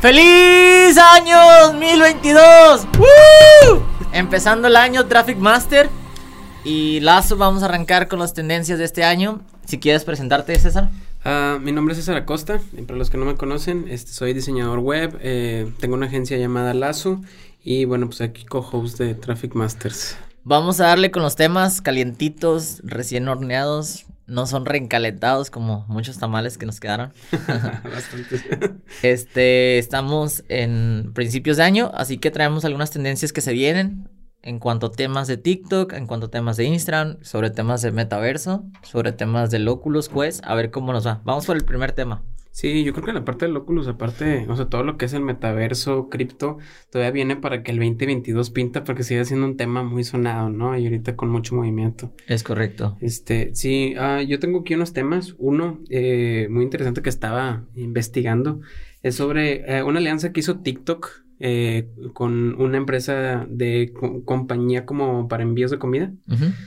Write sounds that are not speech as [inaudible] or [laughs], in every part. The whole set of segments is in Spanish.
¡Feliz año 2022! Empezando el año Traffic Master. Y Lazo, vamos a arrancar con las tendencias de este año. Si quieres presentarte, César. Uh, mi nombre es César Acosta, para los que no me conocen, este, soy diseñador web, eh, tengo una agencia llamada Lazo y bueno, pues aquí co-host de Traffic Masters. Vamos a darle con los temas calientitos, recién horneados, no son reencalentados como muchos tamales que nos quedaron. [laughs] Este, estamos en principios de año, así que traemos algunas tendencias que se vienen en cuanto a temas de TikTok, en cuanto a temas de Instagram, sobre temas de metaverso, sobre temas del Oculus Quest, a ver cómo nos va. Vamos por el primer tema. Sí, yo creo que la parte del Oculus, aparte, o sea, todo lo que es el metaverso, cripto, todavía viene para que el 2022 pinta porque sigue siendo un tema muy sonado, ¿no? Y ahorita con mucho movimiento. Es correcto. Este, sí, uh, yo tengo aquí unos temas. Uno, eh, muy interesante que estaba investigando, es sobre eh, una alianza que hizo TikTok eh, con una empresa de compañía como para envíos de comida.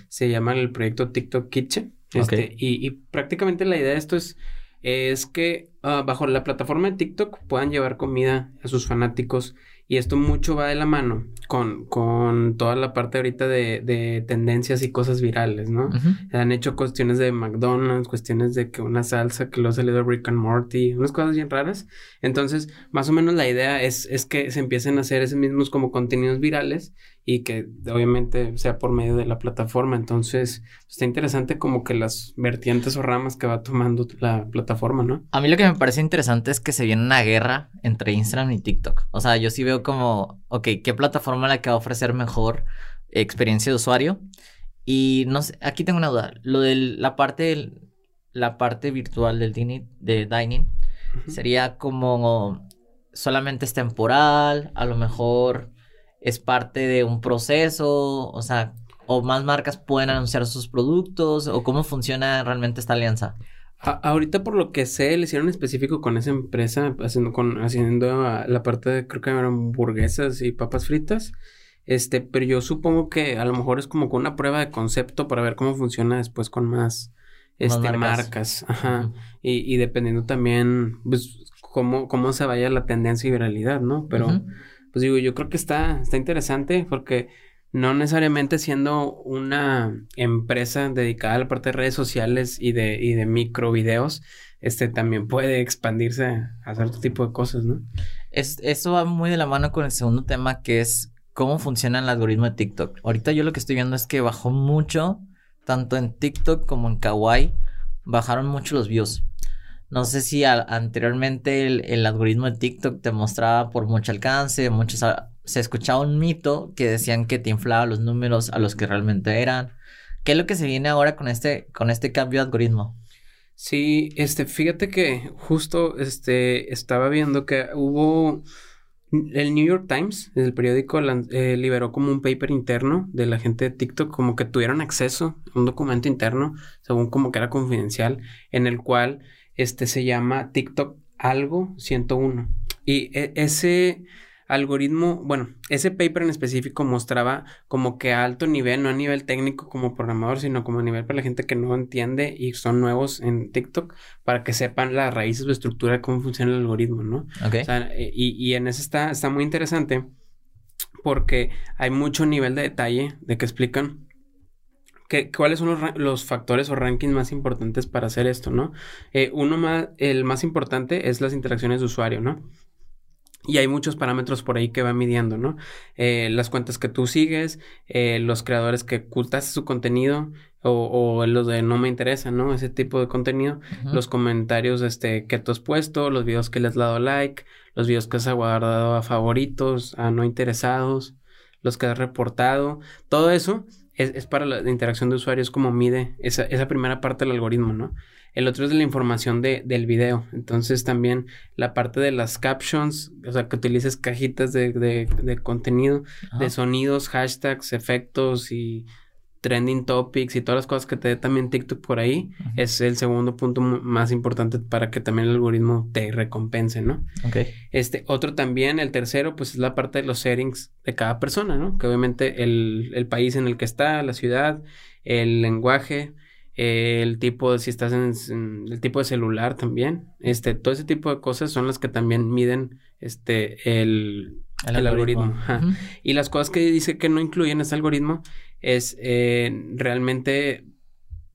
Se llama el proyecto TikTok Kitchen. Este, y, y, prácticamente la idea de esto es, es que uh, bajo la plataforma de TikTok puedan llevar comida a sus fanáticos y esto mucho va de la mano con, con toda la parte ahorita de, de tendencias y cosas virales, ¿no? Han hecho cuestiones de McDonald's, cuestiones de que una salsa que lo ha salido Rick and Morty, unas cosas bien raras. Entonces, más o menos la idea es, es que se empiecen a hacer esos mismos como contenidos virales y que obviamente sea por medio de la plataforma. Entonces, está interesante como que las vertientes o ramas que va tomando la plataforma, ¿no? A mí lo que me parece interesante es que se viene una guerra entre Instagram y TikTok. O sea, yo sí veo como, ok, ¿qué plataforma la que va a ofrecer mejor experiencia de usuario? Y no sé, aquí tengo una duda. Lo de la parte, la parte virtual del dining, de dining sería como solamente es temporal, a lo mejor es parte de un proceso, o sea, o más marcas pueden anunciar sus productos, o cómo funciona realmente esta alianza. ahorita por lo que sé, le hicieron específico con esa empresa, haciendo, con, haciendo la parte de, creo que eran hamburguesas y papas fritas. Este, pero yo supongo que a lo mejor es como con una prueba de concepto para ver cómo funciona después con más, este, marcas. Ajá. y, y, dependiendo también, pues, cómo, cómo se vaya la tendencia y viralidad, ¿no? Pero pues digo, yo creo que está, está interesante porque no necesariamente siendo una empresa dedicada a la parte de redes sociales y de, y de micro videos, este también puede expandirse a hacer otro tipo de cosas, ¿no? Es, eso va muy de la mano con el segundo tema que es cómo funciona el algoritmo de TikTok. Ahorita yo lo que estoy viendo es que bajó mucho, tanto en TikTok como en Kawaii, bajaron mucho los views. No sé si anteriormente el, algoritmo de TikTok te mostraba por mucho alcance, muchos, se escuchaba un mito que decían que te inflaba los números a los que realmente eran. ¿Qué es lo que se viene ahora con este, con este cambio de algoritmo? Sí, este, fíjate que justo este, estaba viendo que hubo el New York Times, el periódico, eh, liberó como un paper interno de la gente de TikTok, como que tuvieron acceso a un documento interno, según como que era confidencial, en el cual este se llama TikTok algo 101. Y e, ese algoritmo, bueno, ese paper en específico mostraba como que a alto nivel, no a nivel técnico como programador, sino como a nivel para la gente que no entiende y son nuevos en TikTok, para que sepan las raíces o estructura de cómo funciona el algoritmo, ¿no? Ok. Eh, y, y en eso está, está muy interesante porque hay mucho nivel de detalle de que explican ¿Cuáles son los, factores o rankings más importantes para hacer esto, no? Eh, uno más, el más importante es las interacciones de usuario, ¿no? Y hay muchos parámetros por ahí que va midiendo, ¿no? Eh, las cuentas que tú sigues, eh, los creadores que ocultas su contenido o, o, los de no me interesa, ¿no? Ese tipo de contenido, los comentarios este, que tú has puesto, los videos que le has dado like, los videos que has guardado a favoritos, a no interesados, los que has reportado, todo eso es, para la interacción de usuarios como mide esa, esa, primera parte del algoritmo, ¿no? El otro es de la información de, del video. Entonces también la parte de las captions, o sea, que utilices cajitas de, de, de contenido, de sonidos, hashtags, efectos y trending topics y todas las cosas que te dé también TikTok por ahí, es el segundo punto más importante para que también el algoritmo te recompense, ¿no? Ok. Este, otro también, el tercero, pues es la parte de los settings de cada persona, ¿no? Que obviamente el, el país en el que está, la ciudad, el lenguaje, el tipo de si estás en, el tipo de celular también, este, todo ese tipo de cosas son las que también miden este el, el, algoritmo. Y las cosas que dice que no incluyen ese algoritmo es eh, realmente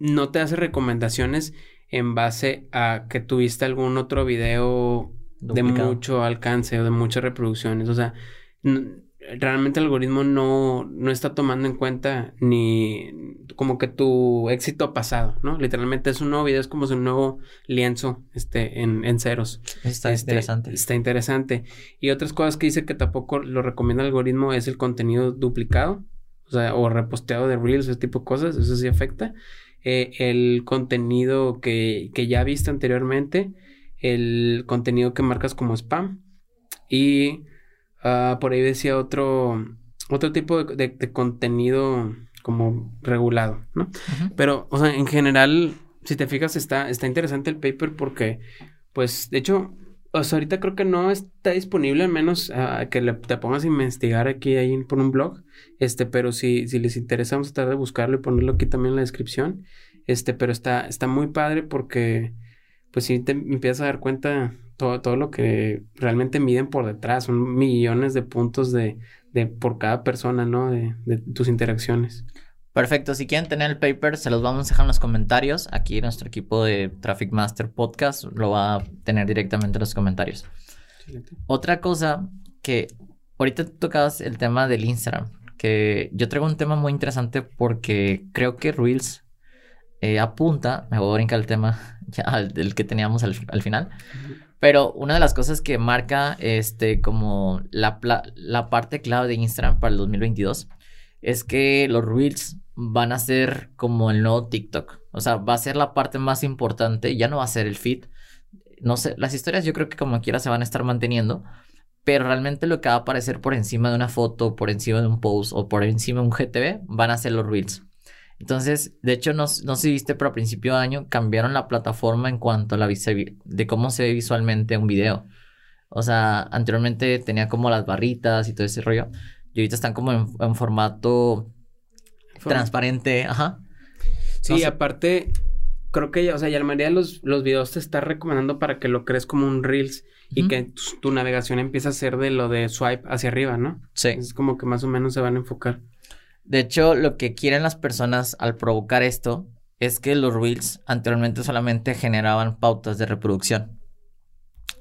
no te hace recomendaciones en base a que tuviste algún otro video de mucho alcance o de muchas reproducciones. O sea, realmente el algoritmo no, no está tomando en cuenta ni como que tu éxito pasado, ¿no? Literalmente es un nuevo video, es como un nuevo lienzo este, en, en ceros. Está este, interesante. Está interesante. Y otras cosas que dice que tampoco lo recomienda el algoritmo es el contenido duplicado, o sea, o reposteado de Reels, ese tipo de cosas, eso sí afecta. Eh, el contenido que, que ya viste anteriormente, el contenido que marcas como spam y Ah, por ahí decía otro, otro tipo de, contenido como regulado, ¿no? Pero, o sea, en general, si te fijas, está, está interesante el paper porque, pues, de hecho, o sea, ahorita creo que no está disponible, al menos uh, que te pongas a investigar aquí ahí por un blog. Este, pero si, si les interesa, vamos a tratar de buscarlo y ponerlo aquí también en la descripción. Este, pero está, está muy padre porque, pues, si te empiezas a dar cuenta todo, todo lo que realmente miden por detrás, son millones de puntos de, de por cada persona, ¿no? De, de, tus interacciones. Perfecto, si quieren tener el paper, se los vamos a dejar en los comentarios. Aquí nuestro equipo de Traffic Master Podcast lo va a tener directamente en los comentarios. Otra cosa que ahorita tocabas el tema del Instagram, que yo traigo un tema muy interesante porque creo que Reels eh, apunta, me voy a brincar el tema [laughs] ya del que teníamos al, al final, pero una de las cosas que marca este como la, la parte clave de Instagram para el 2022 es que los Reels van a ser como el nuevo TikTok. O sea, va a ser la parte más importante, ya no va a ser el feed. No sé, las historias yo creo que como quiera se van a estar manteniendo, pero realmente lo que va a aparecer por encima de una foto, por encima de un post o por encima de un GTV van a ser los Reels. Entonces, de hecho, no, no sé si viste, pero a principio de año cambiaron la plataforma en cuanto a la de cómo se ve visualmente un video. O sea, anteriormente tenía como las barritas y todo ese rollo. Y ahorita están como en, formato transparente, ajá. Sí, aparte, creo que ya, o sea, ya la mayoría de los, los videos te está recomendando para que lo crees como un Reels y que tu, tu, navegación empiece a ser de lo de swipe hacia arriba, ¿no? Sí. Es como que más o menos se van a enfocar. De hecho, lo que quieren las personas al provocar esto es que los reels anteriormente solamente generaban pautas de reproducción.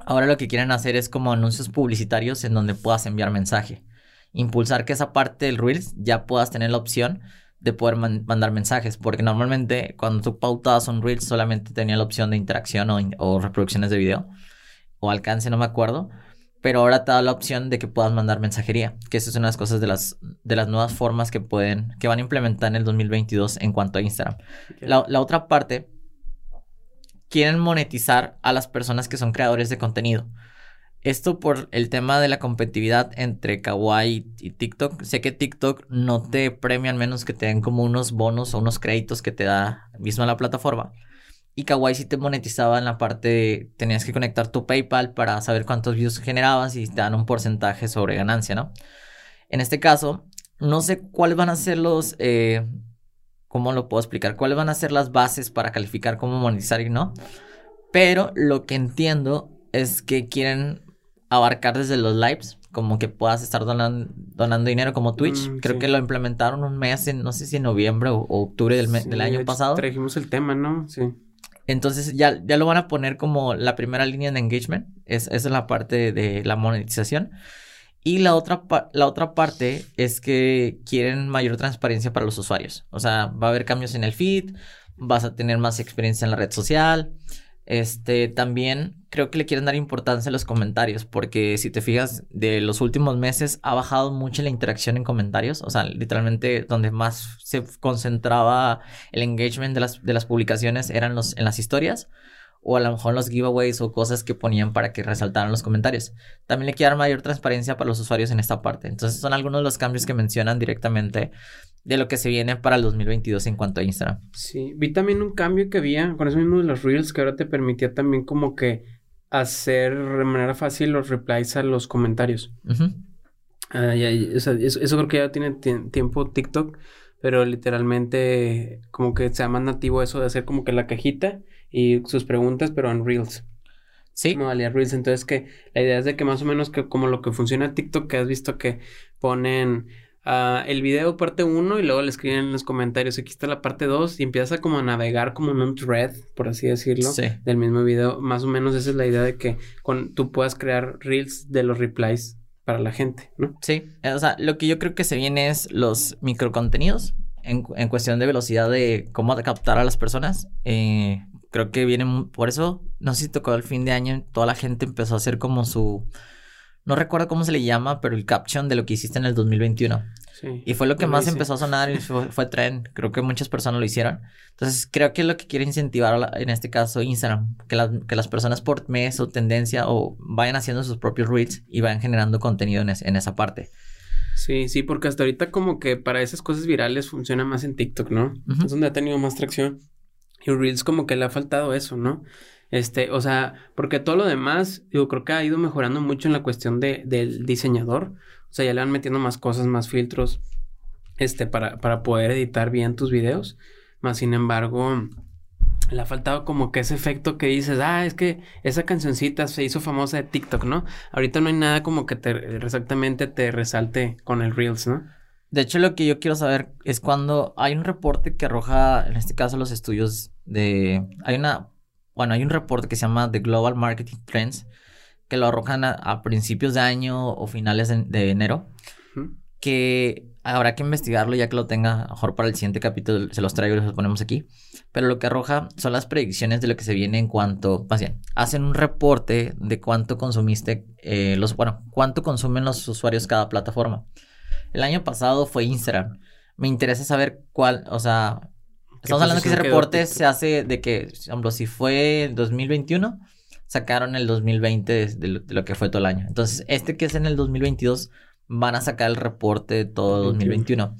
Ahora lo que quieren hacer es como anuncios publicitarios en donde puedas enviar mensaje. Impulsar que esa parte del reels ya puedas tener la opción de poder mandar mensajes, porque normalmente cuando tú pautabas un reel solamente tenía la opción de interacción o, o reproducciones de video o alcance, no me acuerdo pero ahora te da la opción de que puedas mandar mensajería, que esa es una de las cosas de las, de las nuevas formas que pueden, que van a implementar en el 2022 en cuanto a Instagram. La, la, otra parte, quieren monetizar a las personas que son creadores de contenido. Esto por el tema de la competitividad entre Kawaii y TikTok. Sé que TikTok no te premia al menos que te den como unos bonos o unos créditos que te da misma la plataforma. Y Kawaii sí te monetizaba en la parte de tenías que conectar tu PayPal para saber cuántos views generabas y te dan un porcentaje sobre ganancia, ¿no? En este caso, no sé cuáles van a ser los, eh, ¿cómo lo puedo explicar? ¿Cuáles van a ser las bases para calificar cómo monetizar y no? Pero lo que entiendo es que quieren abarcar desde los lives, como que puedas estar donando, donando dinero como Twitch. Mm, Creo que lo implementaron un mes, en, no sé si en noviembre o, octubre del, del año pasado. Trajimos el tema, ¿no? Sí. Entonces ya, ya lo van a poner como la primera línea de engagement. Es, esa es la parte de la monetización. Y la otra, la otra parte es que quieren mayor transparencia para los usuarios. O sea, va a haber cambios en el feed, vas a tener más experiencia en la red social. Este, también creo que le quieren dar importancia a los comentarios, porque si te fijas, de los últimos meses ha bajado mucho la interacción en comentarios, o sea, literalmente donde más se concentraba el engagement de las, de las publicaciones eran los, en las historias, o a lo mejor los giveaways o cosas que ponían para que resaltaran los comentarios. También le quieren mayor transparencia para los usuarios en esta parte. Entonces son algunos de los cambios que mencionan directamente de lo que se viene para el 2022 en cuanto a Instagram. Sí, vi también un cambio que había con eso mismo de los Reels que ahora te permitía también como que hacer de manera fácil los replies a los comentarios. Ah, o sea, eso, creo que ya tiene tiempo TikTok, pero literalmente como que sea más nativo eso de hacer como que la cajita y sus preguntas, pero en Reels. Sí. Modalidad Reels. Entonces que la idea es de que más o menos que como lo que funciona TikTok, que has visto que ponen ah, el video parte 1 y luego le escriben en los comentarios, aquí está la parte 2 y empiezas a como a navegar como en un thread, por así decirlo, Sí. del mismo video. Más o menos esa es la idea de que con, tú puedas crear Reels de los replies para la gente, ¿no? Sí, eh, o sea, lo que yo creo que se viene es los microcontenidos en, en cuestión de velocidad de cómo captar a las personas. Eh, creo que viene mu- por eso, no sé si tocó el fin de año, toda la gente empezó a hacer como su, no recuerdo cómo se le llama, pero el caption de lo que hiciste en el 2021. Sí. Y fue lo que lo más hice. empezó a sonar y [laughs] fue, fue trend. Creo que muchas personas lo hicieron. Entonces, creo que es lo que quiere incentivar la- en este caso Instagram. Que, las- que las personas por mes o tendencia o vayan haciendo sus propios reels y vayan generando contenido en, es- en esa parte. Sí, sí, porque hasta ahorita como que para esas cosas virales funciona más en TikTok, ¿no? Ujú. Es donde ha tenido más tracción. Y Reels como que le ha faltado eso, ¿no? Este, o sea, porque todo lo demás, digo, creo que ha ido mejorando mucho en la cuestión de, del diseñador. O sea, ya le van metiendo más cosas, más filtros, este, para, para poder editar bien tus videos. Más sin embargo, le ha faltado como que ese efecto que dices, ah, es que esa cancioncita se hizo famosa de TikTok, ¿no? Ahorita no hay nada como que te exactamente te resalte con el Reels, ¿no? De hecho, lo que yo quiero saber es cuando hay un reporte que arroja, en este caso, los estudios de... Hay una... Bueno, hay un reporte que se llama The Global Marketing Trends, que lo arrojan a, a principios de año o finales de, de enero, que habrá que investigarlo ya que lo tenga, mejor para el siguiente capítulo se los traigo y los ponemos aquí. Pero lo que arroja son las predicciones de lo que se viene en cuanto, más bien, hacen un reporte de cuánto consumiste, eh, los, bueno, cuánto consumen los usuarios cada plataforma. El año pasado fue Instagram. Me interesa saber cuál, o sea, estamos hablando que ese quedó reporte TikTok? se hace de que, por ejemplo, si fue el 2021, sacaron el 2020 de, de lo, de lo que fue todo el año. Entonces, este que es en el 2022, van a sacar el reporte de todo 2021.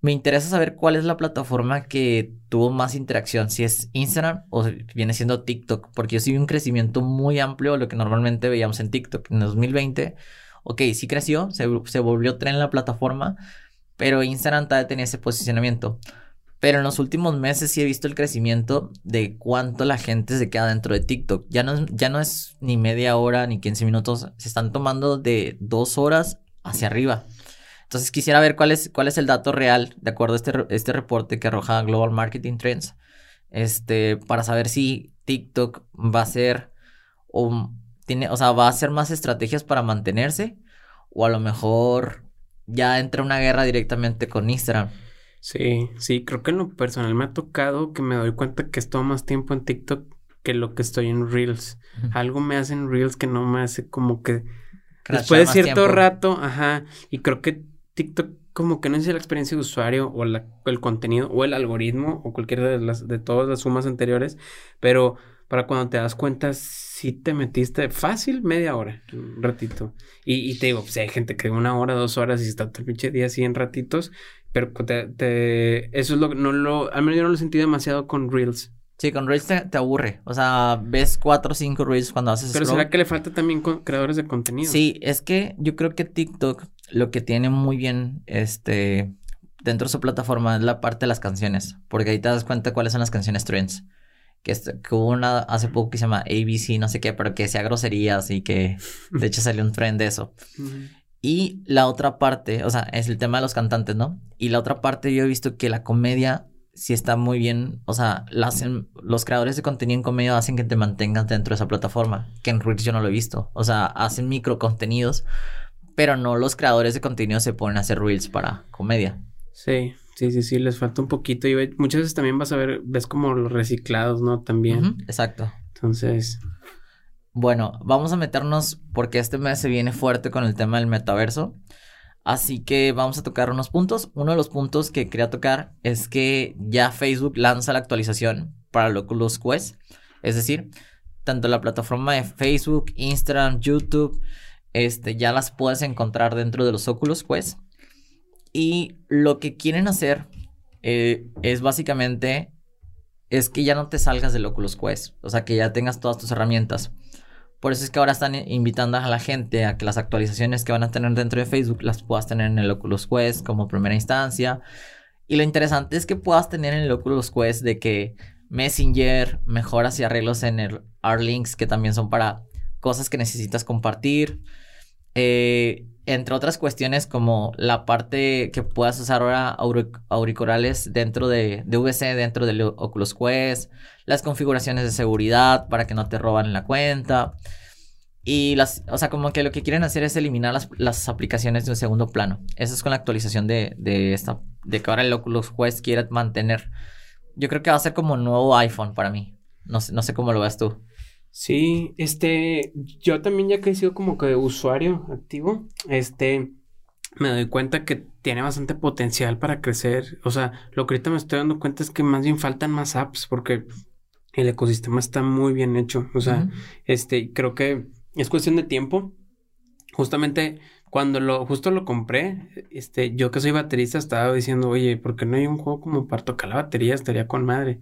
Me interesa saber cuál es la plataforma que tuvo más interacción, si es Instagram o viene siendo TikTok, porque yo sí vi un crecimiento muy amplio a lo que normalmente veíamos en TikTok. En el 2020, ok, sí creció, se, se volvió tren la plataforma, pero Instagram todavía tenía ese posicionamiento. Pero en los últimos meses sí he visto el crecimiento de cuánto la gente se queda dentro de TikTok. Ya no, es- ya no es ni media hora ni 15 minutos, se están tomando de dos horas hacia arriba. Entonces quisiera ver cuál es, cuál es el dato real, de acuerdo a este, este reporte que arroja Global Marketing Trends, este, para saber si TikTok va a ser, o, tiene, o sea, va a hacer más estrategias para mantenerse, o a lo mejor ya entra una guerra directamente con Instagram. Sí, sí, creo que en lo personal me ha tocado que me doy cuenta que estoy más tiempo en TikTok que lo que estoy en Reels. Algo me hace en Reels que no me hace como que Crashar después de cierto tiempo. rato, ajá, y creo que TikTok como que no es la experiencia de usuario o la- el contenido o el algoritmo o cualquiera de las de todas las sumas anteriores, pero para cuando te das cuenta sí te metiste fácil media hora, un ratito. Y, y te digo, pues hay gente que una hora, dos horas y está todo el pinche día así en ratitos, pero te, te- eso es lo que no lo, al menos yo no lo sentí demasiado con Reels. Sí, con Reels te, te aburre. O sea, ves cuatro o cinco Reels cuando haces Pero scroll. será que le falta también con creadores de contenido. Sí, es que yo creo que TikTok lo que tiene muy bien, este, dentro de su plataforma es la parte de las canciones, porque ahí te das cuenta cuáles son las canciones trends. Que, hubo una hace poco que se llama ABC, no sé qué, pero que sea groserías y que de hecho salió un trend de eso. Ujú. Y la otra parte, o sea, es el tema de los cantantes, ¿no? Y la otra parte yo he visto que la comedia sí está muy bien, o sea, la hacen, los creadores de contenido en comedia hacen que te mantengas dentro de esa plataforma, que en Reels yo no lo he visto. O sea, hacen micro contenidos, pero no los creadores de contenido se ponen a hacer Reels para comedia. Sí, sí, sí, sí, les falta un poquito. Y muchas veces también vas a ver, ves como los reciclados, ¿no? También. Ujú, exacto. Entonces, Bueno, vamos a meternos porque este mes se viene fuerte con el tema del metaverso. Así que vamos a tocar unos puntos. Uno de los puntos que quería tocar es que ya Facebook lanza la actualización para Oculus Quest. Es decir, tanto la plataforma de Facebook, Instagram, YouTube, este, ya las puedes encontrar dentro de los Oculus Quest. Y lo que quieren hacer eh, es básicamente es que ya no te salgas del Oculus Quest. O sea, que ya tengas todas tus herramientas. Por eso es que ahora están invitando a la gente a que las actualizaciones que van a tener dentro de Facebook las puedas tener en el Oculus Quest como primera instancia. Y lo interesante es que puedas tener en el Oculus Quest de que Messenger, mejoras y arreglos en el R-Links, que también son para cosas que necesitas compartir. Eh, entre otras cuestiones como la parte que puedas usar ahora auriculares dentro de, de VC, dentro del Oculus Quest, las configuraciones de seguridad para que no te roban la cuenta. Y las, o sea, como que lo que quieren hacer es eliminar las, las aplicaciones de un segundo plano. Eso es con la actualización de, de esta, de que ahora el Oculus Quest quiere mantener yo creo que va a ser como un nuevo iPhone para mí. No sé, no sé cómo lo ves tú. Sí, este, yo también ya que he sido como que usuario activo, este, me doy cuenta que tiene bastante potencial para crecer. O sea, lo que ahorita me estoy dando cuenta es que más bien faltan más apps porque el ecosistema está muy bien hecho. O sea, este, creo que es cuestión de tiempo. Justamente cuando lo, justo lo compré, este, yo que soy baterista estaba diciendo, oye, ¿por qué no hay un juego como para tocar la batería? Estaría con madre.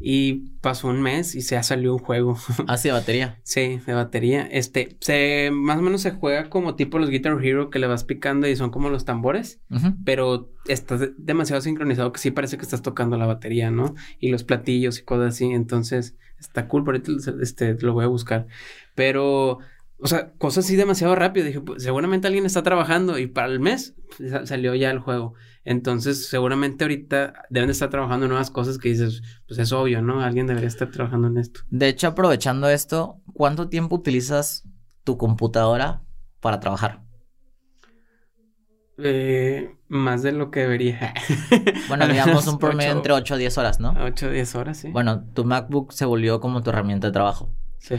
Y pasó un mes y se ha salido un juego. [laughs] ¿Ah, sí, de batería? sí, de batería. Este, se, más o menos se juega como tipo los Guitar Hero que le vas picando y son como los tambores, pero estás demasiado sincronizado que sí parece que estás tocando la batería, ¿no? Y los platillos y cosas así, entonces está cool, por ahorita este, lo voy a buscar. Pero o sea, cosas así demasiado rápido. Dije, pues seguramente alguien está trabajando y para el mes pues, salió ya el juego. Entonces, seguramente ahorita deben de estar trabajando nuevas cosas que dices, pues es obvio, ¿no? Alguien debería estar trabajando en esto. De hecho, aprovechando esto, ¿cuánto tiempo utilizas tu computadora para trabajar? Eh, más de lo que debería. [laughs] bueno, digamos un promedio entre 8 o 10 horas, ¿no? 8 o 10 horas, sí. Bueno, tu MacBook se volvió como tu herramienta de trabajo. Sí.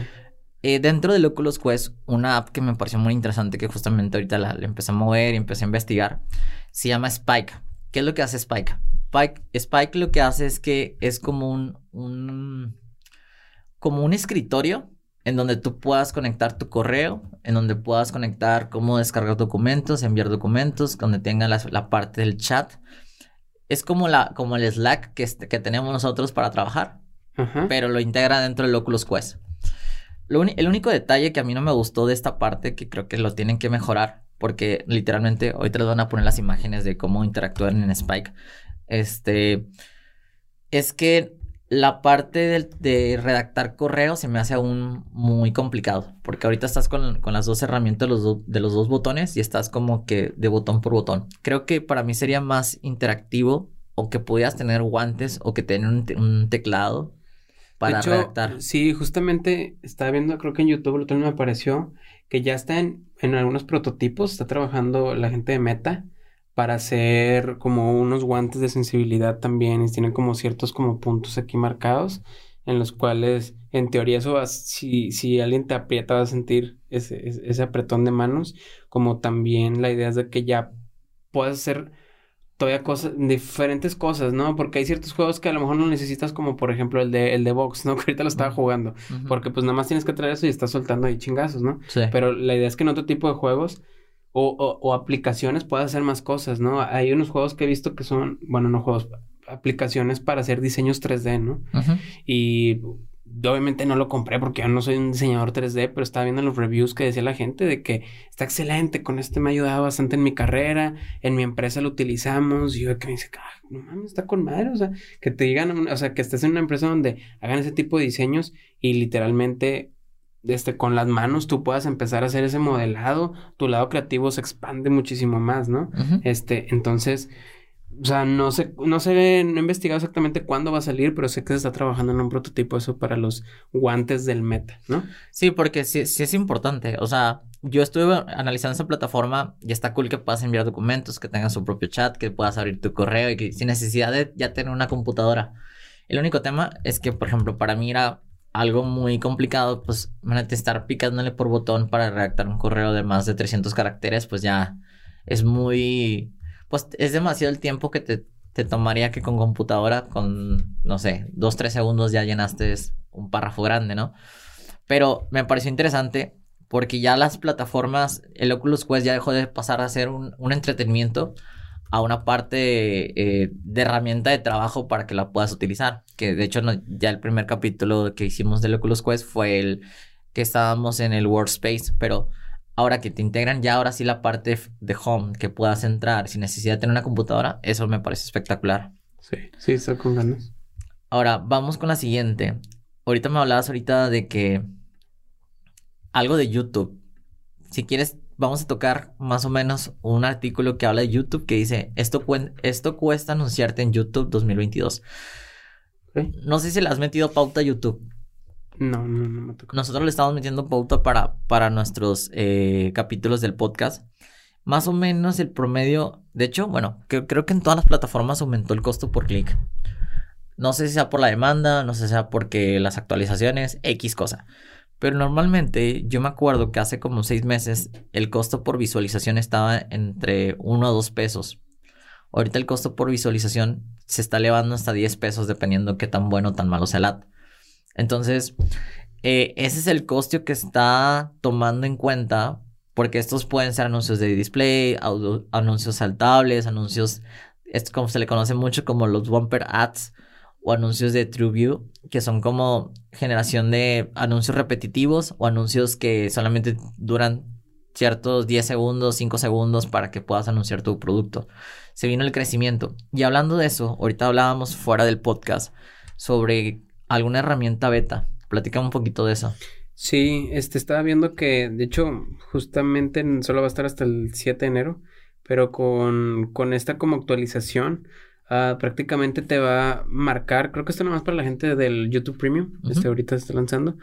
Eh, dentro de Oculus Quest, una app que me pareció muy interesante, que justamente ahorita la, empecé a mover y empecé a investigar, se llama Spike. ¿Qué es lo que hace Spike? Spike, Spike lo que hace es que es como un, un, como un escritorio en donde tú puedas conectar tu correo, en donde puedas conectar cómo descargar documentos, enviar documentos, donde tenga la, parte del chat. Es como, la, como el Slack que, que tenemos nosotros para trabajar, pero lo integra dentro del Oculus Quest el único detalle que a mí no me gustó de esta parte, que creo que lo tienen que mejorar, porque literalmente hoy te van a poner las imágenes de cómo interactuar en Spike, este, es que la parte de, redactar correo se me hace aún muy complicado, porque ahorita estás con, las dos herramientas de los, dos botones y estás como que de botón por botón. Creo que para mí sería más interactivo o que pudieras tener guantes o que tener un teclado para redactar. Sí, justamente estaba viendo, creo que en YouTube lo me apareció que ya está en, algunos prototipos, está trabajando la gente de Meta para hacer como unos guantes de sensibilidad también y tienen como ciertos como puntos aquí marcados en los cuales en teoría eso va, si, si alguien te aprieta va a sentir ese, ese apretón de manos como también la idea es de que ya puedas hacer todavía cosas, diferentes cosas, ¿no? Porque hay ciertos juegos que a lo mejor no necesitas, como por ejemplo el de, el de box, ¿no? [laughs] Que ahorita lo estaba jugando. Porque pues nada más tienes que traer eso y estás soltando ahí chingazos, ¿no? Sí. Pero la idea es que en otro tipo de juegos o, o, aplicaciones puedas hacer más cosas, ¿no? Hay unos juegos que he visto que son, bueno, no juegos, aplicaciones para hacer diseños 3D, ¿no? Y obviamente no lo compré porque yo no soy un diseñador 3D, pero estaba viendo los reviews que decía la gente de que está excelente, con este me ha ayudado bastante en mi carrera, en mi empresa lo utilizamos, y yo que me dice, ah, no mames, está con madre, o sea, que te digan, o sea, que estés en una empresa donde hagan ese tipo de diseños y literalmente este, con las manos tú puedas empezar a hacer ese modelado, tu lado creativo se expande muchísimo más, ¿no? Este, entonces, o sea, no sé, no sé, no he investigado exactamente cuándo va a salir, pero sé que se está trabajando en un prototipo eso para los guantes del meta, ¿no? Sí, porque sí, sí es importante. O sea, yo estuve analizando esa plataforma y está cool que puedas enviar documentos, que tengas su propio chat, que puedas abrir tu correo y que sin necesidad de ya tener una computadora. El único tema es que, por ejemplo, para mí era algo muy complicado, pues, estar picándole por botón para redactar un correo de más de 300 caracteres, pues ya es muy pues es demasiado el tiempo que te, te tomaría que con computadora, con, no sé, dos, tres segundos ya llenaste un párrafo grande, ¿no? Pero me pareció interesante porque ya las plataformas, el Oculus Quest ya dejó de pasar a ser un, un entretenimiento a una parte eh, de herramienta de trabajo para que la puedas utilizar. Que de hecho ya el primer capítulo que hicimos del Oculus Quest fue el que estábamos en el Workspace, pero Ahora que te integran ya ahora sí la parte de home, que puedas entrar sin necesidad de tener una computadora, eso me parece espectacular. Sí, sí, está con ganas. Ahora, vamos con la siguiente. Ahorita me hablabas ahorita de que algo de YouTube. Si quieres, vamos a tocar más o menos un artículo que habla de YouTube que dice, esto, esto cuesta anunciarte en YouTube 2022. No sé si le has metido pauta a YouTube. No, no, no me toca. Nosotros le estamos metiendo pauta para, para nuestros eh, capítulos del podcast. Más o menos el promedio, de hecho, bueno, creo que en todas las plataformas aumentó el costo por clic. No sé si sea por la demanda, no sé si sea porque las actualizaciones, X cosa. Pero normalmente yo me acuerdo que hace como seis meses el costo por visualización estaba entre 1 a 2 pesos. Ahorita el costo por visualización se está elevando hasta 10 pesos dependiendo qué tan bueno o tan malo sea el ad. Entonces, eh, ese es el costo que está tomando en cuenta, porque estos pueden ser anuncios de display, anuncios saltables, anuncios, es como se le conoce mucho como los bumper ads o anuncios de TrueView, que son como generación de anuncios repetitivos o anuncios que solamente duran ciertos 10 segundos, 5 segundos para que puedas anunciar tu producto. Se vino el crecimiento. Y hablando de eso, ahorita hablábamos fuera del podcast sobre alguna herramienta beta. Platícame un poquito de eso. Sí, este estaba viendo que, de hecho, justamente solo va a estar hasta el 7 de enero, pero con, con esta como actualización, uh, prácticamente te va a marcar, creo que esto más para la gente del YouTube Premium, este ahorita se está lanzando,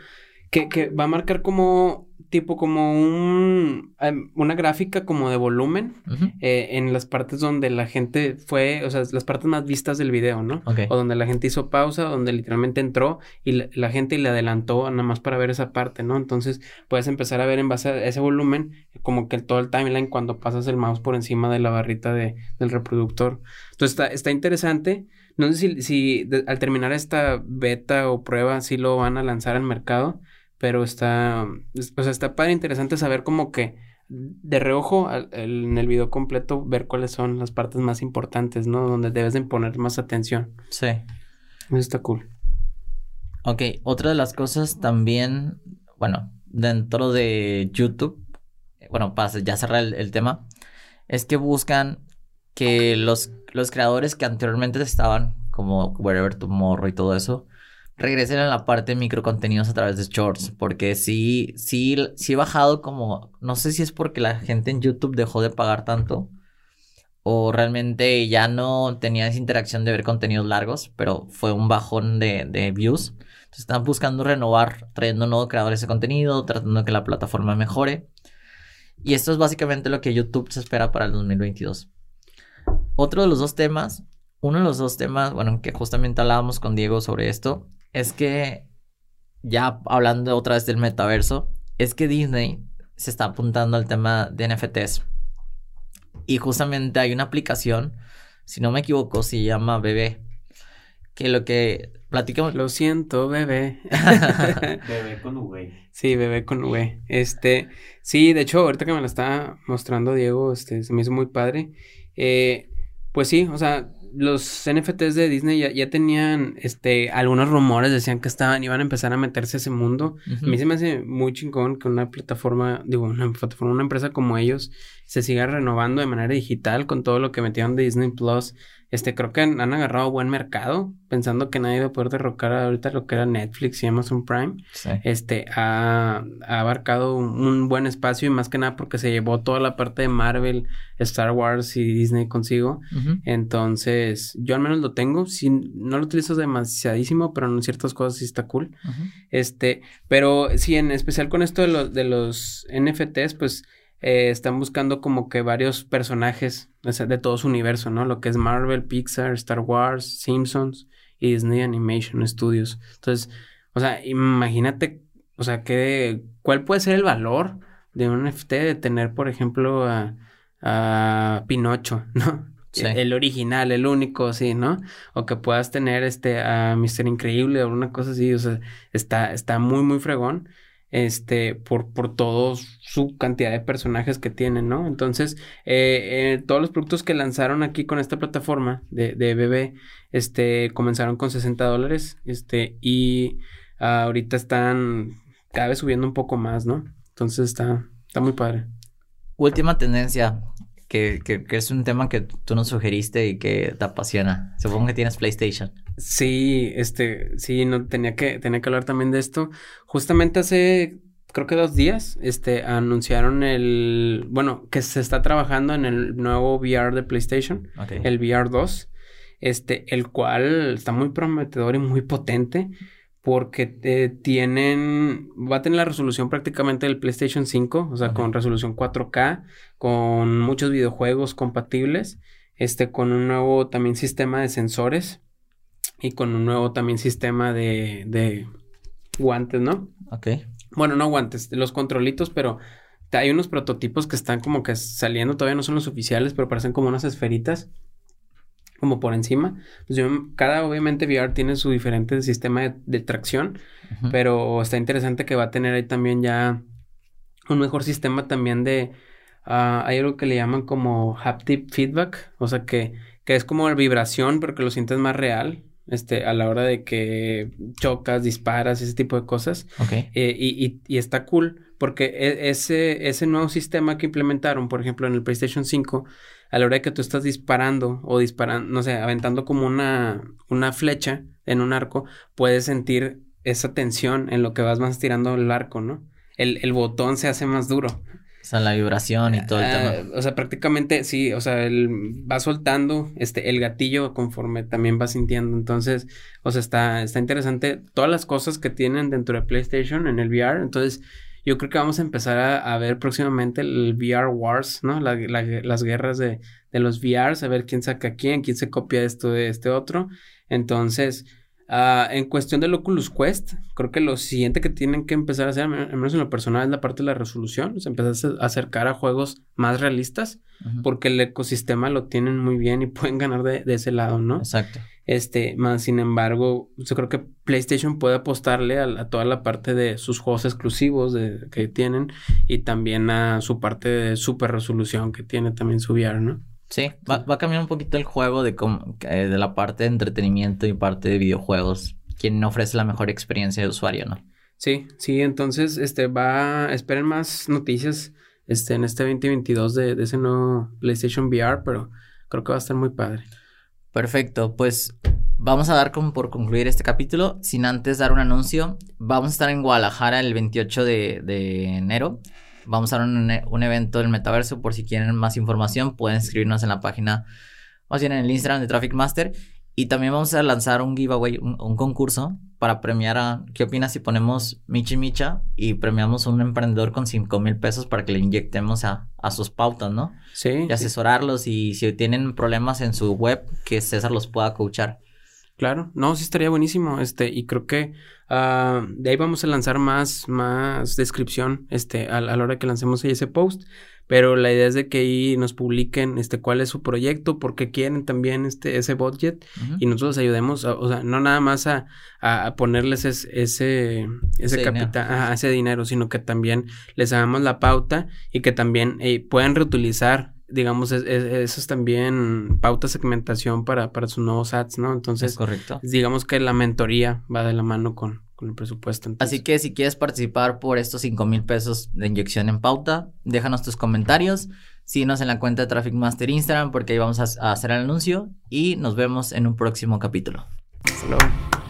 que, que va a marcar como tipo como un em, una gráfica como de volumen eh, en las partes donde la gente fue, o sea, las partes más vistas del video, ¿no? O donde la gente hizo pausa, donde literalmente entró y la, gente le adelantó nada más para ver esa parte, ¿no? Entonces puedes empezar a ver en base a ese volumen como que todo el timeline cuando pasas el mouse por encima de la barrita de, del reproductor. Entonces está, está interesante. No sé si, si al terminar esta beta o prueba sí lo van a lanzar al mercado pero está, o sea, está padre interesante saber como que de reojo en el video completo ver cuáles son las partes más importantes, ¿no? Donde debes de poner más atención. Sí. Eso está cool. Ok, otra de las cosas también, bueno, dentro de YouTube, bueno, para ya cerrar el, tema, es que buscan que los, los creadores que anteriormente estaban, como Wherever Tomorrow y todo eso, regresen a la parte de microcontenidos a través de shorts, porque sí, sí, sí he bajado como, no sé si es porque la gente en YouTube dejó de pagar tanto o realmente ya no tenía esa interacción de ver contenidos largos, pero fue un bajón de, de views. Entonces están buscando renovar, trayendo nuevos creadores de contenido, tratando de que la plataforma mejore. Y esto es básicamente lo que YouTube se espera para el 2022. Otro de los dos temas, uno de los dos temas, bueno, que justamente hablábamos con Diego sobre esto, es que, ya hablando otra vez del metaverso, es que Disney se está apuntando al tema de NFTs. Y justamente hay una aplicación, si no me equivoco, se llama Bebé. Que lo que platicamos. Lo siento, bebé. [laughs] bebé con V. Sí, bebé con V. Este, sí, de hecho, ahorita que me lo está mostrando Diego, este, se me hizo muy padre. Eh, pues sí, o sea, los NFTs de Disney ya, tenían este algunos rumores, decían que estaban, iban a empezar a meterse a ese mundo. A mí se me hace muy chingón que una plataforma, digo, una plataforma, una empresa como ellos se siga renovando de manera digital con todo lo que metieron de Disney Plus este, creo que han, agarrado buen mercado, pensando que nadie va a poder derrocar ahorita lo que era Netflix y Amazon Prime. Este, ha, abarcado un, buen espacio y más que nada porque se llevó toda la parte de Marvel, Star Wars y Disney consigo. Entonces, yo al menos lo tengo. Si, no lo utilizo demasiadísimo, pero en ciertas cosas sí está cool. Este, pero sí, en especial con esto de, los de los NFTs, pues eh, están buscando como que varios personajes de todo su universo, ¿no? Lo que es Marvel, Pixar, Star Wars, Simpsons y Disney Animation Studios. Entonces, o sea, imagínate, o sea, que, ¿cuál puede ser el valor de un NFT de tener, por ejemplo, a, a Pinocho, [laughs] ¿no? El original, el único, sí, ¿no? O que puedas tener este a Mister Increíble o una cosa así, o sea, está, está muy, muy fregón este, por, por todo su cantidad de personajes que tienen, ¿no? Entonces, eh, eh, todos los productos que lanzaron aquí con esta plataforma de, de BB, este, comenzaron con 60 dólares, este, y ahorita están cada vez subiendo un poco más, ¿no? Entonces está, Está muy padre. Última tendencia, que, que, que, es un tema que tú nos sugeriste y que te apasiona. Supongo que tienes PlayStation. Sí, este, sí, no tenía que, tenía que hablar también de esto. Justamente hace, creo que dos días, este, anunciaron el, bueno, que se está trabajando en el nuevo VR de PlayStation, el VR 2, este, el cual está muy prometedor y muy potente porque eh, tienen, va a tener la resolución prácticamente del PlayStation 5, o sea, con resolución 4K, con muchos videojuegos compatibles, este, con un nuevo también sistema de sensores y con un nuevo también sistema de, de guantes, ¿no? Ok. Bueno, no guantes, los controlitos, pero hay unos prototipos que están como que saliendo, todavía no son los oficiales, pero parecen como unas esferitas, como por encima. Pues yo- cada, obviamente, VR tiene su diferente sistema de, de tracción, Ujú. pero está interesante que va a tener ahí también ya un mejor sistema también de... ah, hay algo que le llaman como haptic feedback, o sea que, que es como vibración, pero que lo sientes más real, este, a la hora de que chocas, disparas, ese tipo de cosas. Ok. Eh, y, y- y está cool porque e- ese, ese nuevo sistema que implementaron, por ejemplo, en el PlayStation 5, a la hora de que tú estás disparando o disparando, no sé, aventando como una, una flecha en un arco, puedes sentir esa tensión en lo que vas más tirando el arco, ¿no? El, el botón se hace más duro. O sea, la vibración y todo el Ah, tema. O sea, prácticamente sí, o sea, él va soltando este el gatillo conforme también va sintiendo. Entonces, o sea, está, está interesante todas las cosas que tienen dentro de PlayStation en el VR. Entonces, yo creo que vamos a empezar a, ver próximamente el VR Wars, ¿no? La- las guerras de, de los VRs, a ver quién saca a quién, quién se copia esto de este otro. Entonces, ah, en cuestión del Oculus Quest, creo que lo siguiente que tienen que empezar a hacer, al menos en lo personal, es la parte de la resolución. O sea, empezar a acercar a juegos más realistas, porque el ecosistema lo tienen muy bien y [laughs] pueden ganar de, de ese lado, ¿no? Exacto. Este, más sin embargo, yo creo que PlayStation puede apostarle a, a toda la parte de sus juegos exclusivos de, que tienen y también a su parte de super resolución que tiene también su VR, ¿no? Sí, va, va a cambiar un poquito el juego de, cómo- eh, de la parte de entretenimiento y parte de videojuegos. Quien ofrece la mejor experiencia de usuario, ¿no? Sí, sí, entonces, este, va, esperen más noticias, este, en este 2022 de, de ese nuevo PlayStation VR, pero creo que va a estar muy padre. Perfecto, pues vamos a dar como por concluir este capítulo, sin antes dar un anuncio. Vamos a estar en Guadalajara el 28 de, de enero. Vamos a dar un, un evento del metaverso, por si quieren más información, pueden escribirnos en la página, más bien en el Instagram de Traffic Master. Y también vamos a lanzar un giveaway, un, un concurso para premiar a, ¿qué opinas si ponemos Michi Micha y premiamos a un emprendedor con 5 mil pesos para que le inyectemos a, a sus pautas, ¿no? Sí, y sí, asesorarlos y si tienen problemas en su web, que César los pueda coachar. Claro, no, sí estaría buenísimo, este, y creo que ah, de ahí vamos a lanzar más, más descripción, este, a, a la hora que lancemos ahí ese post, pero la idea es de que ahí nos publiquen, este, cuál es su proyecto, por qué quieren también, este, ese budget, y nosotros ayudemos, a- o sea, no nada más a, a- ponerles es- ese, ese, capital, ajá, ese dinero, sino que también les hagamos la pauta y que también eh, puedan reutilizar, digamos, es- es- esas también pautas de segmentación para, para sus nuevos ads, ¿no? Es Entonces, correcto. digamos que la mentoría va de la mano con, con el presupuesto. entonces- Así que si quieres participar por estos 5 mil pesos de inyección en pauta, déjanos tus comentarios, síguenos en la cuenta de Traffic Master Instagram porque ahí vamos a, a hacer el anuncio y nos vemos en un próximo capítulo. Hasta luego.